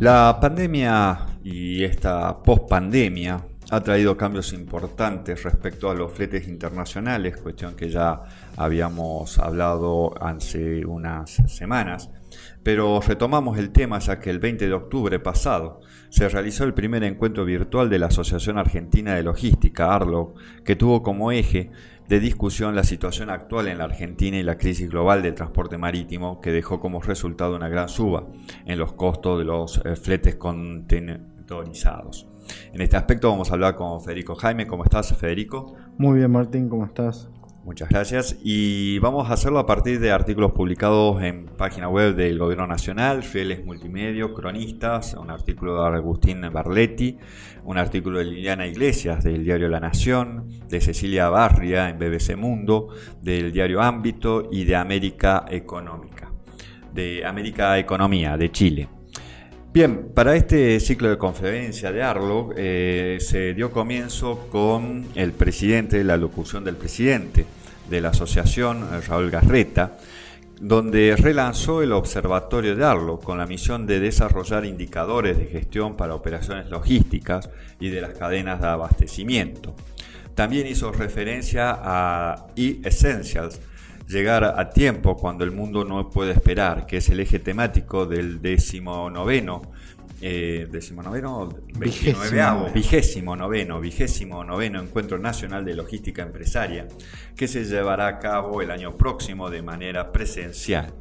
La pandemia y esta pospandemia ha traído cambios importantes respecto a los fletes internacionales, cuestión que ya habíamos hablado hace unas semanas. Pero retomamos el tema ya que el 20 de octubre pasado se realizó el primer encuentro virtual de la Asociación Argentina de Logística, ARLO, que tuvo como eje de discusión la situación actual en la Argentina y la crisis global del transporte marítimo que dejó como resultado una gran suba en los costos de los eh, fletes contenerizados. En este aspecto vamos a hablar con Federico Jaime. ¿Cómo estás, Federico? Muy bien, Martín, ¿cómo estás? Muchas gracias. Y vamos a hacerlo a partir de artículos publicados en página web del Gobierno Nacional, Fieles Multimedio, Cronistas, un artículo de Agustín Barletti, un artículo de Liliana Iglesias del diario La Nación, de Cecilia Barria en BBC Mundo, del diario Ámbito y de América Económica, de América Economía, de Chile. Bien, para este ciclo de conferencia de Arlo eh, se dio comienzo con el presidente, la locución del presidente de la asociación, Raúl Garreta, donde relanzó el Observatorio de Arlo con la misión de desarrollar indicadores de gestión para operaciones logísticas y de las cadenas de abastecimiento. También hizo referencia a e-Essentials, llegar a tiempo cuando el mundo no puede esperar, que es el eje temático del decimonoveno, eh, decimonoveno, vigésimo. vigésimo noveno, vigésimo noveno Encuentro Nacional de Logística Empresaria, que se llevará a cabo el año próximo de manera presencial.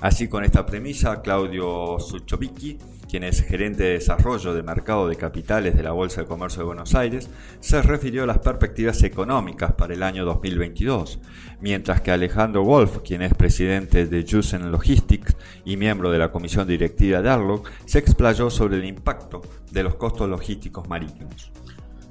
Así con esta premisa, Claudio Suchovicki quien es gerente de desarrollo de mercado de capitales de la Bolsa de Comercio de Buenos Aires, se refirió a las perspectivas económicas para el año 2022, mientras que Alejandro Wolf, quien es presidente de Jusen Logistics y miembro de la comisión directiva de Arlock, se explayó sobre el impacto de los costos logísticos marítimos.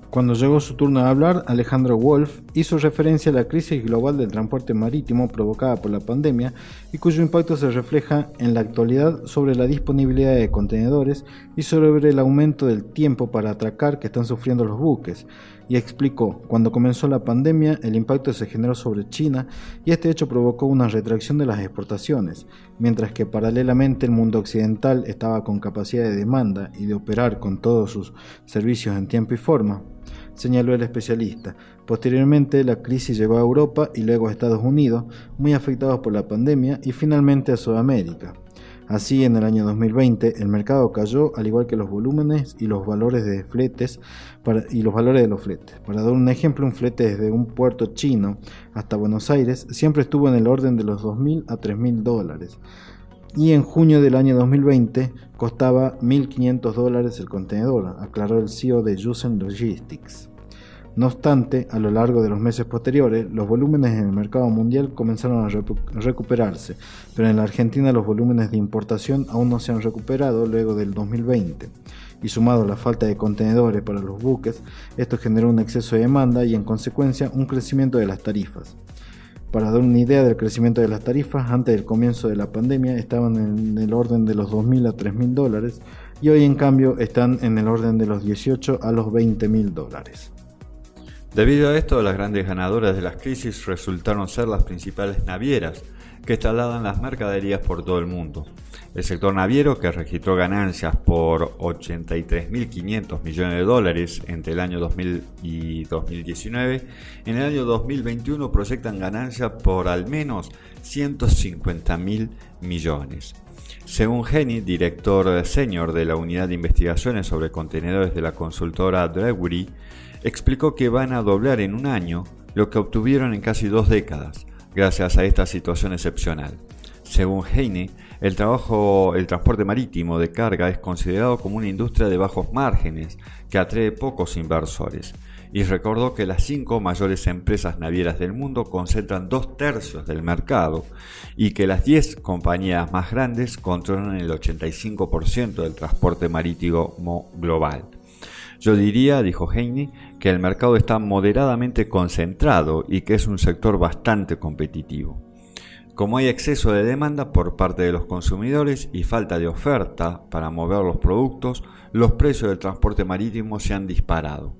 Cuando llegó su turno de hablar, Alejandro Wolf hizo referencia a la crisis global del transporte marítimo provocada por la pandemia y cuyo impacto se refleja en la actualidad sobre la disponibilidad de contenedores y sobre el aumento del tiempo para atracar que están sufriendo los buques. Y explicó, cuando comenzó la pandemia, el impacto se generó sobre China y este hecho provocó una retracción de las exportaciones, mientras que paralelamente el mundo occidental estaba con capacidad de demanda y de operar con todos sus servicios en tiempo y forma señaló el especialista. Posteriormente, la crisis llegó a Europa y luego a Estados Unidos, muy afectados por la pandemia, y finalmente a Sudamérica. Así, en el año 2020, el mercado cayó, al igual que los volúmenes y los valores de fletes y los valores de los fletes. Para dar un ejemplo, un flete desde un puerto chino hasta Buenos Aires siempre estuvo en el orden de los 2.000 a 3.000 dólares. Y en junio del año 2020 costaba 1.500 dólares el contenedor, aclaró el CEO de Jusen Logistics. No obstante, a lo largo de los meses posteriores, los volúmenes en el mercado mundial comenzaron a recuperarse, pero en la Argentina los volúmenes de importación aún no se han recuperado luego del 2020. Y sumado a la falta de contenedores para los buques, esto generó un exceso de demanda y en consecuencia un crecimiento de las tarifas. Para dar una idea del crecimiento de las tarifas, antes del comienzo de la pandemia estaban en el orden de los 2.000 a 3.000 dólares y hoy en cambio están en el orden de los 18 a los 20.000 dólares. Debido a esto, las grandes ganadoras de las crisis resultaron ser las principales navieras, que trasladan las mercaderías por todo el mundo. El sector naviero, que registró ganancias por 83.500 millones de dólares entre el año 2000 y 2019, en el año 2021 proyectan ganancias por al menos 150.000 millones. Según Geni, director senior de la unidad de investigaciones sobre contenedores de la consultora Drewry, explicó que van a doblar en un año lo que obtuvieron en casi dos décadas, gracias a esta situación excepcional. Según Heine, el, trabajo, el transporte marítimo de carga es considerado como una industria de bajos márgenes que atrae pocos inversores y recordó que las cinco mayores empresas navieras del mundo concentran dos tercios del mercado y que las diez compañías más grandes controlan el 85% del transporte marítimo global. Yo diría, dijo Heine, que el mercado está moderadamente concentrado y que es un sector bastante competitivo. Como hay exceso de demanda por parte de los consumidores y falta de oferta para mover los productos, los precios del transporte marítimo se han disparado.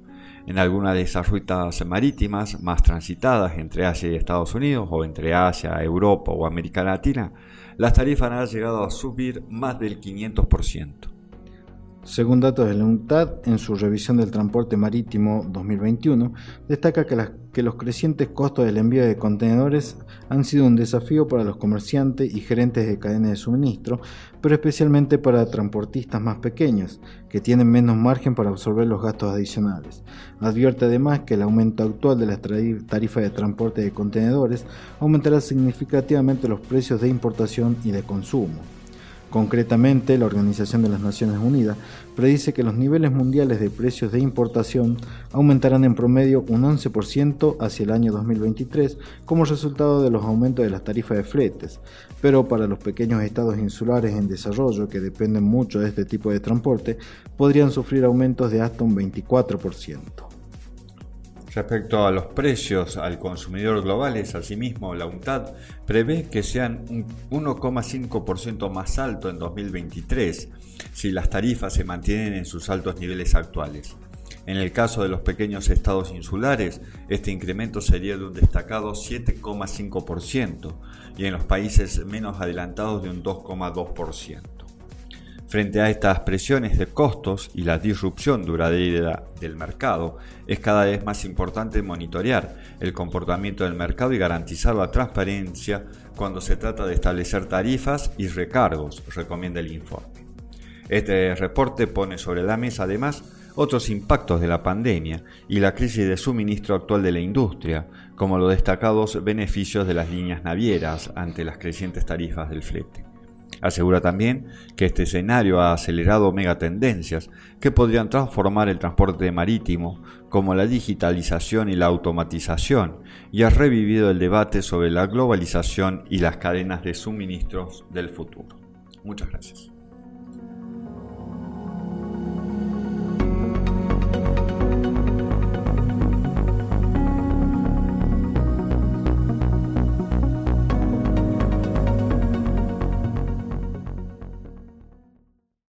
En algunas de esas rutas marítimas más transitadas entre Asia y Estados Unidos o entre Asia, Europa o América Latina, las tarifas han llegado a subir más del 500%. Según datos de la UNTAD, en su revisión del transporte marítimo 2021, destaca que, los crecientes costos del envío de contenedores han sido un desafío para los comerciantes y gerentes de cadenas de suministro, pero especialmente para transportistas más pequeños, que tienen menos margen para absorber los gastos adicionales. Advierte además que el aumento actual de las tarifas de transporte de contenedores aumentará significativamente los precios de importación y de consumo. Concretamente, la Organización de las Naciones Unidas predice que los niveles mundiales de precios de importación aumentarán en promedio un 11% hacia el año 2023 como resultado de los aumentos de las tarifas de fletes, pero para los pequeños estados insulares en desarrollo que dependen mucho de este tipo de transporte podrían sufrir aumentos de hasta un 24%. Respecto a los precios al consumidor globales, asimismo, la UNTAD prevé que sean un 1,5% más alto en 2023 si las tarifas se mantienen en sus altos niveles actuales. En el caso de los pequeños estados insulares, este incremento sería de un destacado 7,5% y en los países menos adelantados de un 2,2%. Frente a estas presiones de costos y la disrupción duradera del mercado, es cada vez más importante monitorear el comportamiento del mercado y garantizar la transparencia cuando se trata de establecer tarifas y recargos, recomienda el informe. Este reporte pone sobre la mesa además otros impactos de la pandemia y la crisis de suministro actual de la industria, como los destacados beneficios de las líneas navieras ante las crecientes tarifas del flete. Asegura también que este escenario ha acelerado megatendencias que podrían transformar el transporte marítimo, como la digitalización y la automatización, y ha revivido el debate sobre la globalización y las cadenas de suministros del futuro. Muchas gracias.